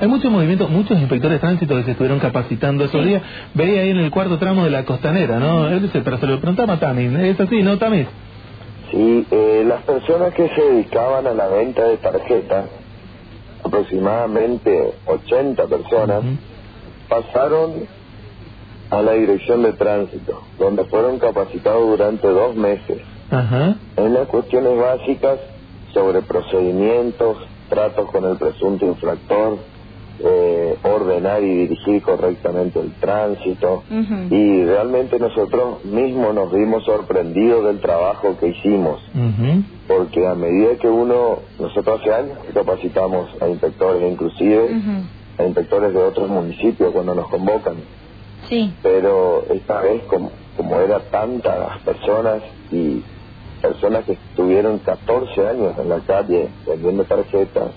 Hay mucho movimiento, muchos inspectores de tránsito que se estuvieron capacitando esos días. Veía ahí en el cuarto tramo de la costanera, ¿no? Él dice, pero se lo preguntaba a Tamis, ¿es así, no, Tamis? Sí, eh, las personas que se dedicaban a la venta de tarjetas, aproximadamente 80 personas, pasaron a la dirección de tránsito, donde fueron capacitados durante dos meses en las cuestiones básicas sobre procedimientos, tratos con el presunto infractor, eh, ordenar y dirigir correctamente el tránsito. Y realmente nosotros mismos nos vimos sorprendidos del trabajo que hicimos. Porque a medida que uno nosotros hace años capacitamos a inspectores inclusive a inspectores de otros municipios cuando nos convocan. Sí. pero esta vez como, como era tantas las personas y personas que estuvieron 14 años en la calle vendiendo tarjetas,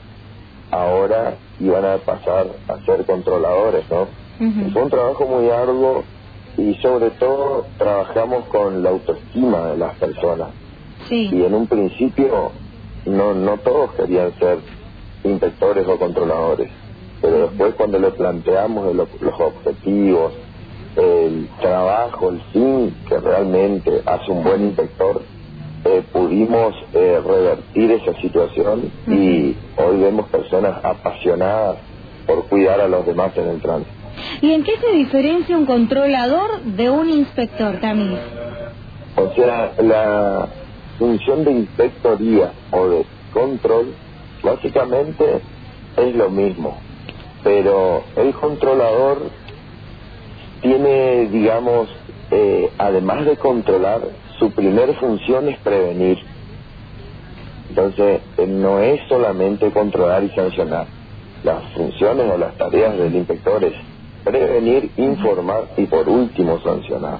ahora iban a pasar a ser controladores, ¿no? Fue un trabajo muy arduo y sobre todo trabajamos con la autoestima de las personas. Sí. Y en un principio no, no todos querían ser inspectores o controladores, pero después cuando le planteamos los objetivos, el trabajo, el fin que realmente hace un buen inspector, eh, pudimos eh, revertir esa situación y hoy vemos personas apasionadas por cuidar a los demás en el tránsito. ¿Y en qué se diferencia un controlador de un inspector, también? O sea, la función de inspectoría o de control básicamente es lo mismo, pero el controlador tiene, digamos, eh, además de controlar, su primera función es prevenir. Entonces, eh, no es solamente controlar y sancionar. Las funciones o las tareas del inspector es prevenir, informar y por último sancionar.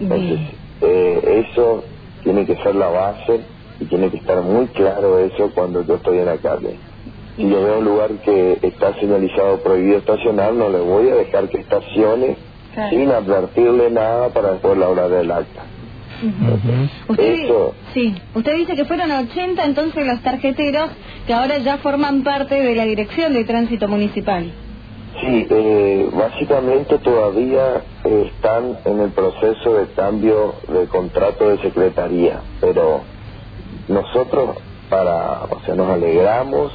Entonces, eh, eso tiene que ser la base y tiene que estar muy claro eso cuando yo estoy en la calle. Si yo veo un lugar que está señalizado prohibido estacionar, no le voy a dejar que estacione sin advertirle nada para después la hora del acta. Usted, sí, usted dice que fueron 80 entonces los tarjeteros que ahora ya forman parte de la Dirección de Tránsito Municipal. Sí, eh, básicamente todavía eh, están en el proceso de cambio de contrato de secretaría, pero nosotros para, o sea, nos alegramos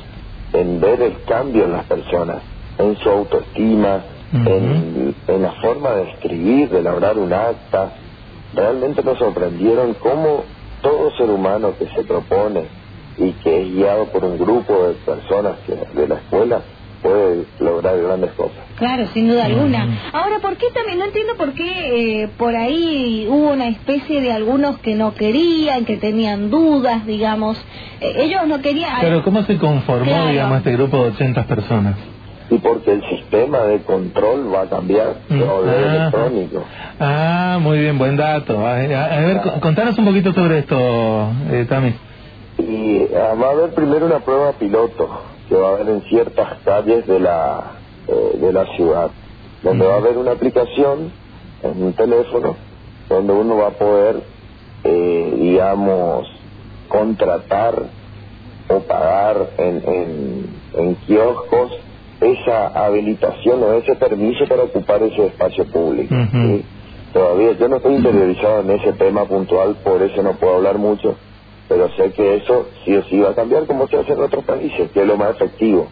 en ver el cambio en las personas, en su autoestima, en, en la forma de escribir, de elaborar un acta, realmente nos sorprendieron cómo todo ser humano que se propone y que es guiado por un grupo de personas de la escuela puede lograr grandes cosas. Claro, sin duda alguna. Ahora, ¿por qué también? No entiendo por qué eh, por ahí hubo una especie de algunos que no querían, que tenían dudas, digamos. Eh, ellos no querían... Pero ¿cómo se conformó, digamos, este grupo de 80 personas? Y porque el sistema de control va a cambiar, mm. ah. electrónico. Ah, muy bien, buen dato. A, ver, contanos un poquito sobre esto, eh, Tami. Y ah, va a haber primero una prueba piloto que va a haber en ciertas calles de la, eh, de la ciudad, donde va a haber una aplicación en un teléfono donde uno va a poder, eh, digamos, contratar o pagar en, en, en kioscos esa habilitación o ese permiso para ocupar ese espacio público. Todavía yo no estoy interiorizado en ese tema puntual, por eso no puedo hablar mucho, pero sé que eso sí o sí va a cambiar como se hace en otros países, que es lo más efectivo.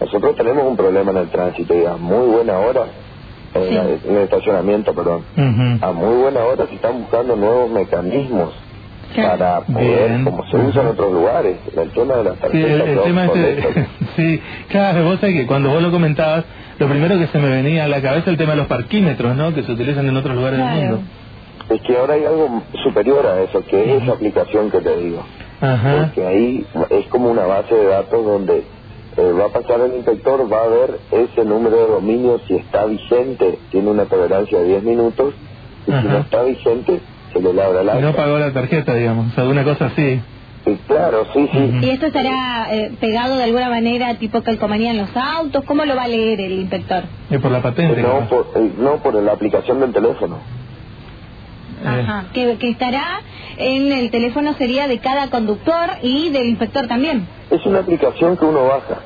Nosotros tenemos un problema en el tránsito y a muy buena hora, en, el estacionamiento, perdón, a muy buena hora se están buscando nuevos mecanismos para poder, como se usa en otros lugares, el tema de las tarjetas. Sí, el, tema este, sí, claro, vos sabés que cuando vos lo comentabas, lo primero que se me venía a la cabeza es el tema de los parquímetros, ¿no? Que se utilizan en otros lugares del mundo. Es que ahora hay algo superior a eso, que es esa aplicación que te digo. Ajá. Porque ahí es como una base de datos donde eh, va a pasar el inspector, va a ver ese número de dominio, si está vigente, tiene una tolerancia de 10 minutos, y si no está vigente, se le labra la... No pagó la tarjeta, digamos, alguna cosa así. Claro, sí, sí. ¿Y esto estará eh, pegado de alguna manera, tipo calcomanía en los autos? ¿Cómo lo va a leer el inspector? ¿Y por la patente? no, por, eh, no, por la aplicación del teléfono. Ajá, que, que estará en el teléfono sería de cada conductor y del inspector también. Es una aplicación que uno baja.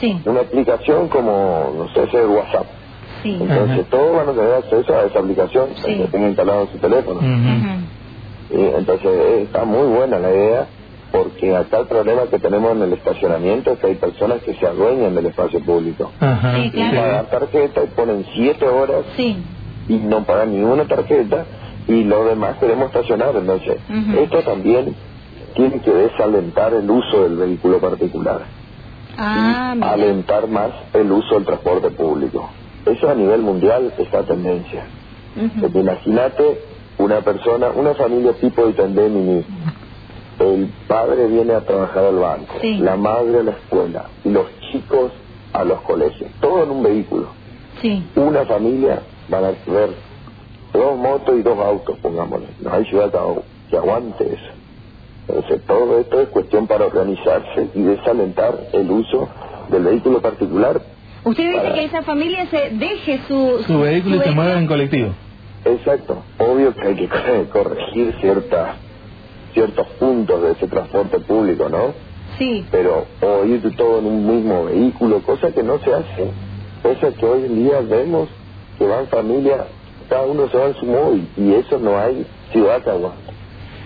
Sí. Una aplicación como, no sé, ese WhatsApp. Sí. Entonces Ajá. todos van a tener acceso a esa aplicación Sí. que tenga instalado en su teléfono. Y entonces eh, está muy buena la idea porque acá el problema que tenemos en el estacionamiento es que hay personas que se adueñan del espacio público. Ajá. Sí, Y claro. pagan tarjeta y ponen siete horas Sí. y no pagan ni una tarjeta y lo demás queremos estacionar. Entonces, Ujú. esto también tiene que desalentar el uso del vehículo particular Ah, y mira. alentar más el uso del transporte público. Eso a nivel mundial está tendencia. Porque Imagínate una persona, una familia tipo de Tendemini. El padre viene a trabajar al banco, Sí. la madre a la escuela los chicos a los colegios. Todo en un vehículo. Sí. Una familia van a ver dos motos y dos autos, pongámosle. No hay ciudad que agu- que aguante eso. Entonces, todo esto es cuestión para organizarse y desalentar el uso del vehículo particular. Usted dice Para- que esa familia se deje su... Su vehículo y se mueve en colectivo. Exacto. Obvio que hay que corregir ciertas ciertos puntos de ese transporte público, ¿no? Sí. Pero o ir todo en un mismo vehículo, cosa que no se hace. Cosa que hoy en día vemos que van familias, cada uno se va en su móvil y eso no hay ciudad que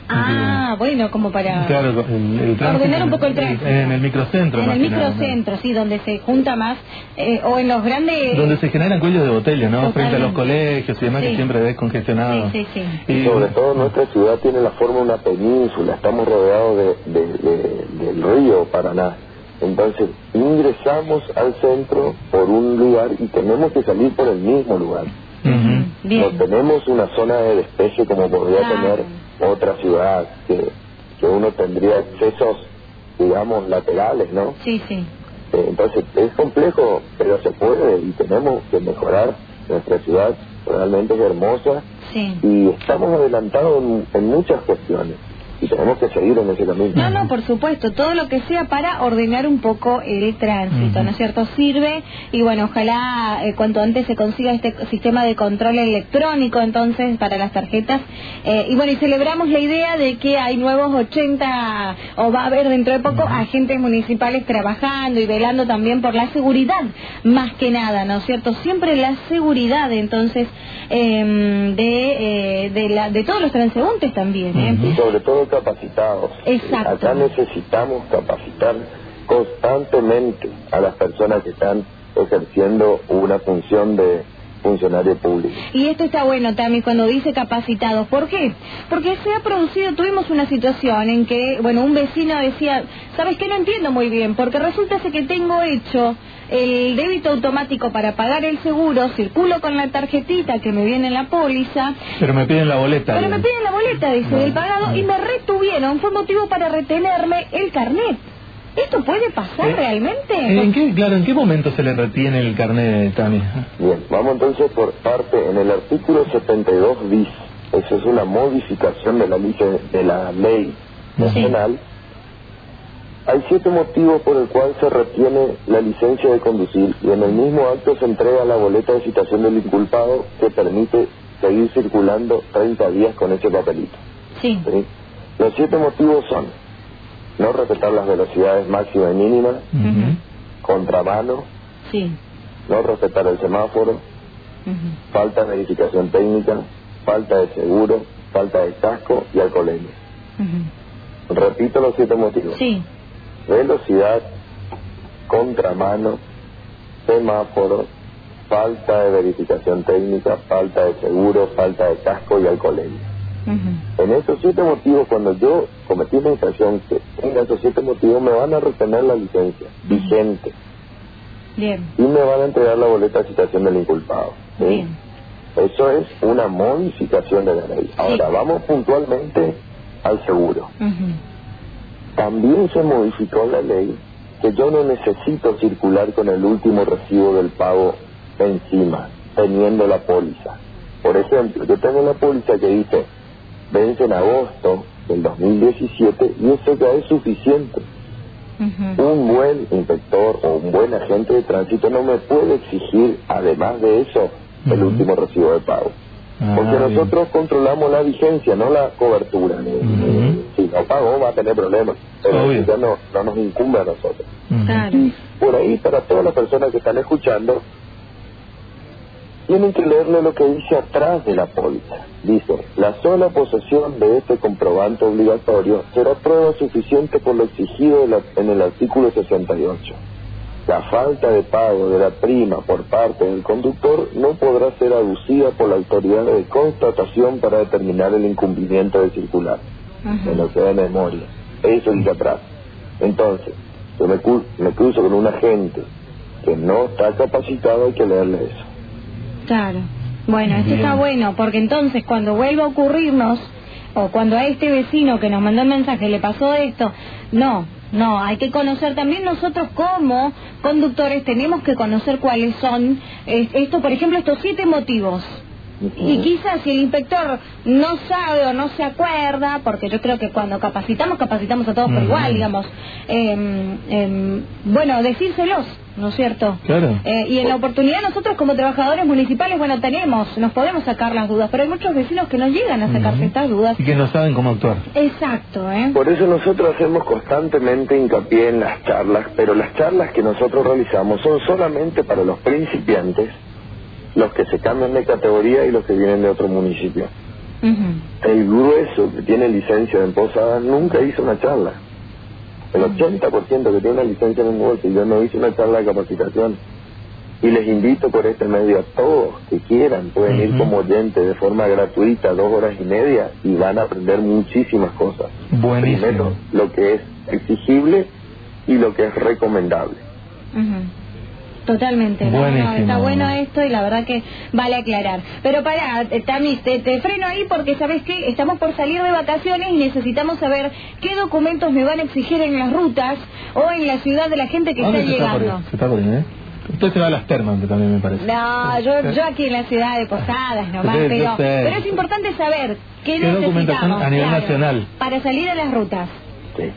Ah, bueno, como para... Claro, el, el tránsito. Ordenar un poco el tránsito. En el microcentro. En más el microcentro, sí, donde se junta más, eh, o en los grandes... Donde se generan cuellos de botella, ¿no? Frente a los colegios y demás Sí. que siempre ves congestionado. Sí, sí, sí. Y Sobre todo nuestra ciudad tiene la forma de una península, estamos rodeados de, de- de- del río Paraná. Entonces ingresamos al centro por un lugar y tenemos que salir por el mismo lugar. Ujú. No tenemos una zona de despeje como podría Claro. tener otra ciudad, que, que uno tendría accesos, digamos, laterales, ¿no? Sí, sí. Eh, Entonces es complejo, pero se puede y tenemos que mejorar nuestra ciudad, realmente es hermosa Sí. y estamos adelantados en, en muchas cuestiones y tenemos que seguir en ese camino. No, no, por supuesto, todo lo que sea para ordenar un poco el tránsito. ¿no es cierto? Sirve y bueno, ojalá eh, cuanto antes se consiga este sistema de control electrónico entonces para las tarjetas. Eh, y bueno, y celebramos la idea de que hay nuevos 80 o va a haber dentro de poco agentes municipales trabajando y velando también por la seguridad, más que nada, ¿no es cierto? Siempre la seguridad entonces eh, de, eh, de, la, de todos los transeúntes también, ¿eh? y sobre todo capacitados. Exacto. Acá necesitamos capacitar constantemente a las personas que están ejerciendo una función de funcionario público. Y esto está bueno, Tami, cuando dice capacitados. ¿Por qué? Porque se ha producido, tuvimos una situación en que, bueno, un vecino decía, ¿sabes qué? No entiendo muy bien, porque resulta ser que tengo hecho el débito automático para pagar el seguro, circulo con la tarjetita que me viene en la póliza, Pero me piden la boleta. pero me piden la boleta, dice, del pagado y me retuvieron. Fue motivo para retenerme el carnet. ¿Esto puede pasar Eh, realmente? ¿En qué, claro, ¿en qué momento se le retiene el carnet, Tami? Bien, vamos entonces por parte, en el artículo 72 bis, eso es una modificación de la, lice- de la ley nacional, hay siete motivos por el cual se retiene la licencia de conducir y en el mismo acto se entrega la boleta de citación del inculpado que permite seguir circulando 30 días con ese papelito. Sí, ¿sí? Los siete motivos son no respetar las velocidades máximas y mínimas, Ujú. contramano, sí. no respetar el semáforo, falta de verificación técnica, falta de seguro, falta de casco y alcoholemia. Repito los siete motivos. Sí, Velocidad, contramano, semáforo, falta de verificación técnica, falta de seguro, falta de casco y alcoholemia. En esos siete motivos, cuando yo cometí una infracción que tenga esos siete motivos, me van a retener la licencia vigente bien, y me van a entregar la boleta de citación del inculpado. ¿sí? bien. Eso es una modificación de la ley. Ahora, vamos puntualmente al seguro. También se modificó la ley que yo no necesito circular con el último recibo del pago encima, teniendo la póliza. Por ejemplo, yo tengo la póliza que dice vence en agosto del 2017 y eso ya es suficiente. Un buen inspector o un buen agente de tránsito no me puede exigir, además de eso, el último recibo de pago. Ah, Porque bien. nosotros controlamos la vigencia, no la cobertura. ¿sí? si no pagó va a tener problemas, pero Obvio. eso ya no, no nos incumbe a nosotros. Claro. Por ahí, para todas las personas que están escuchando, tienen que leerle lo que dice atrás de la póliza. Dice, la sola posesión de este comprobante obligatorio será prueba suficiente por lo exigido en el artículo 68. La falta de pago de la prima por parte del conductor no podrá ser aducida por la autoridad de constatación para determinar el incumplimiento de circular. Ujú. Me lo queda de memoria. Eso dice atrás. Entonces, yo me, me cruzo con un agente que no está capacitado, hay que leerle eso. Claro. Bueno, esto Bien. está bueno, porque entonces cuando vuelva a ocurrirnos, o cuando a este vecino que nos mandó el mensaje le pasó esto, no, no, hay que conocer también nosotros como conductores, tenemos que conocer cuáles son, esto, por ejemplo, estos siete motivos. Y quizás si el inspector no sabe o no se acuerda, porque yo creo que cuando capacitamos, capacitamos a todos por igual, digamos, em, bueno, decírselos, ¿no es cierto? Claro. Eh, y en la oportunidad nosotros como trabajadores municipales, bueno, tenemos, nos podemos sacar las dudas, pero hay muchos vecinos que no llegan a sacarse estas dudas. Y que no saben cómo actuar. Exacto, ¿eh? Por eso nosotros hacemos constantemente hincapié en las charlas, pero las charlas que nosotros realizamos son solamente para los principiantes, los que se cambian de categoría y los que vienen de otro municipio. El grueso que tiene licencia en Posadas nunca hizo una charla. El 80% que tiene una licencia en un yo no hice una charla de capacitación. Y les invito por este medio a todos que quieran, pueden ir como oyentes de forma gratuita, dos horas y media, y van a aprender muchísimas cosas. Buenísimo. Primero, lo que es exigible y lo que es recomendable. Totalmente, ¿no? Buenísimo. No, está bueno esto y la verdad que vale aclarar. Pero para, Tamis, te, te freno ahí porque sabes que estamos por salir de vacaciones y necesitamos saber qué documentos me van a exigir en las rutas o en la ciudad de la gente que ¿A está llegando. Se está ¿eh? Usted se va a las termas, que también me parece. No, yo, yo aquí en la ciudad de Posadas nomás, Sí, pero, es importante saber qué, ¿Qué documentación necesitamos a nivel claro, nacional? para salir a las rutas. ¿sí?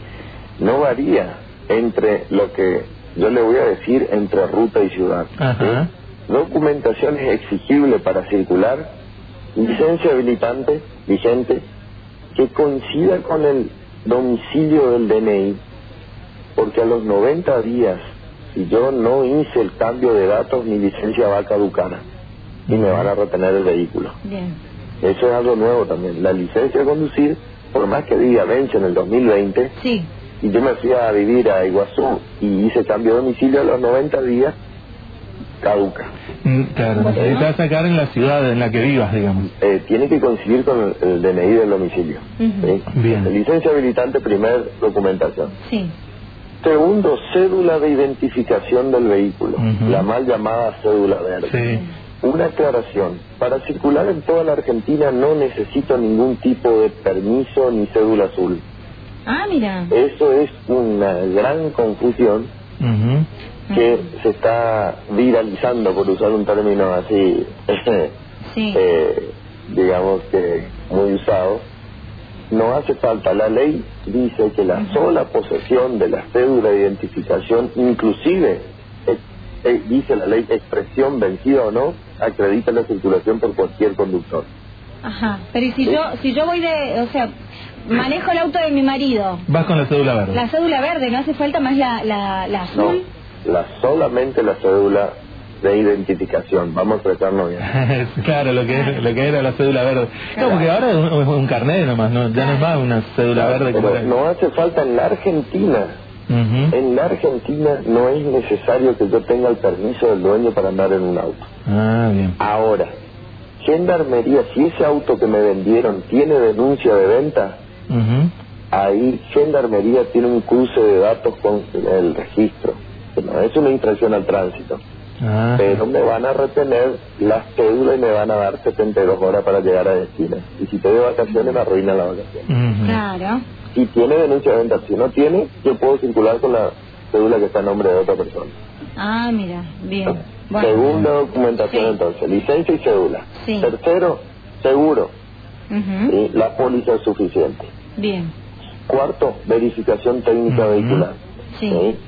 No varía entre lo que yo le voy a decir entre ruta y ciudad. Ajá. ¿sí? Documentación es exigible para circular, licencia habilitante vigente que coincida con el domicilio del DNI, porque a los 90 días, si yo no hice el cambio de datos, mi licencia va a caducar y me van a retener el vehículo. Bien. Eso es algo nuevo también. La licencia de conducir, por más que diga vence en el 2020, Sí, y yo me fui a vivir a Iguazú y hice cambio de domicilio a los 90 días, caduca. Mm, Claro, necesitas sacar en la ciudad en la que vivas, digamos. Eh, tiene que coincidir con el, el DNI del domicilio. Ujú. ¿sí? Bien. Licencia habilitante, primer documentación. sí. Segundo, cédula de identificación del vehículo, Ujú. la mal llamada cédula verde. Sí. Una aclaración, para circular en toda la Argentina no necesito ningún tipo de permiso ni cédula azul. Ah, mira. Eso es una gran confusión que se está viralizando, por usar un término así, Sí. eh, digamos que muy usado. No hace falta, la ley dice que la sola posesión de la cédula de identificación, inclusive, eh, eh, dice la ley, expresión vencida o no, acredita la circulación por cualquier conductor. Ajá. Pero ¿y si Sí. yo, si yo voy de, o sea, manejo el auto de mi marido, Vas con la cédula verde. la cédula verde, ¿no hace falta más la, la, la No, azul? la, solamente la cédula de identificación, vamos a expresarnos bien. claro, lo que, es- lo que era la cédula verde. No, porque ahora es un, es un carnet nomás, ¿no? ya no es más una cédula verde Pero no hace falta en la Argentina. En la Argentina no es necesario que yo tenga el permiso del dueño para andar en un auto. Ah, bien. Ahora, Gendarmería, si ese auto que me vendieron tiene denuncia de venta, Ujú. ahí Gendarmería tiene un cruce de datos con el registro. No es una infracción al tránsito, Ah, pero me van a retener las cédulas y me van a dar 72 horas para llegar a destino. Y si estoy de vacaciones, me arruina la vacación. ujú. Claro. Si tiene denuncia de venta, si no tiene, yo puedo circular con la cédula que está a nombre de otra persona. Ah, mira, bien. Bueno. Segunda documentación Sí. entonces, licencia y cédula. Sí. Tercero, seguro, Ujú. ¿sí? la póliza es suficiente. Bien. Cuarto, verificación técnica vehicular. Sí. ¿sí?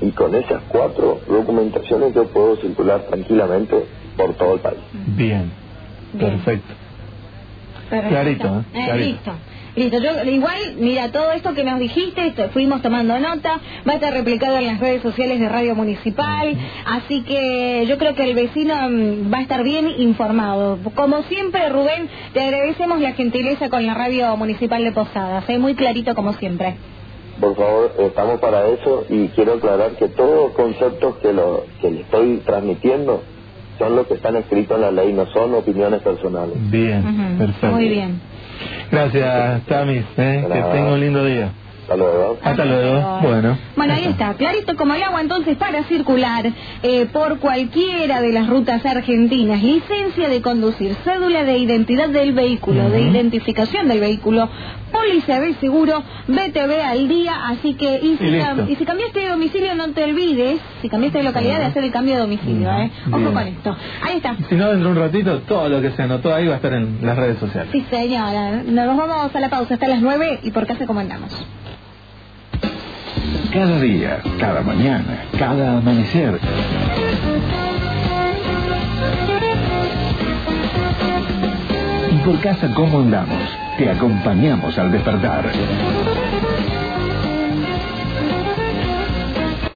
Y con esas cuatro documentaciones yo puedo circular tranquilamente por todo el país. Bien. Bien. Perfecto. Perfecto. Clarito, ¿eh? Eh, Clarito. Listo. Listo, yo igual, mira, todo esto que nos dijiste, fuimos tomando nota, va a estar replicado en las redes sociales de Radio Municipal, así que yo creo que el vecino mm, va a estar bien informado. Como siempre, Rubén, te agradecemos la gentileza con la Radio Municipal de Posadas, ¿eh? muy clarito como siempre. Por favor, estamos para eso y quiero aclarar que todos los conceptos que, lo, que le estoy transmitiendo son los que están escritos en la ley, no son opiniones personales. Bien, perfecto. Muy bien. Gracias, Tamis. ¿eh? Que tenga un lindo día. Hasta luego. Hasta luego. Bueno. Bueno, ahí está, clarito como el agua entonces para circular eh, por cualquiera de las rutas argentinas, licencia de conducir, cédula de identidad del vehículo, de identificación del vehículo, póliza de seguro, BTV al día, así que y si, Y cam- listo. y si cambiaste de domicilio no te olvides, si cambiaste de localidad de hacer el cambio de domicilio, ¿eh? Ojo Bien. con esto. Ahí está. Si no, dentro de un ratito, todo lo que se anotó ahí va a estar en las redes sociales. Sí, señora. Nos vamos a la pausa hasta las 9 y por casa comandamos. Cada día, cada mañana, cada amanecer. Y por casa, ¿cómo andamos? Te acompañamos al despertar.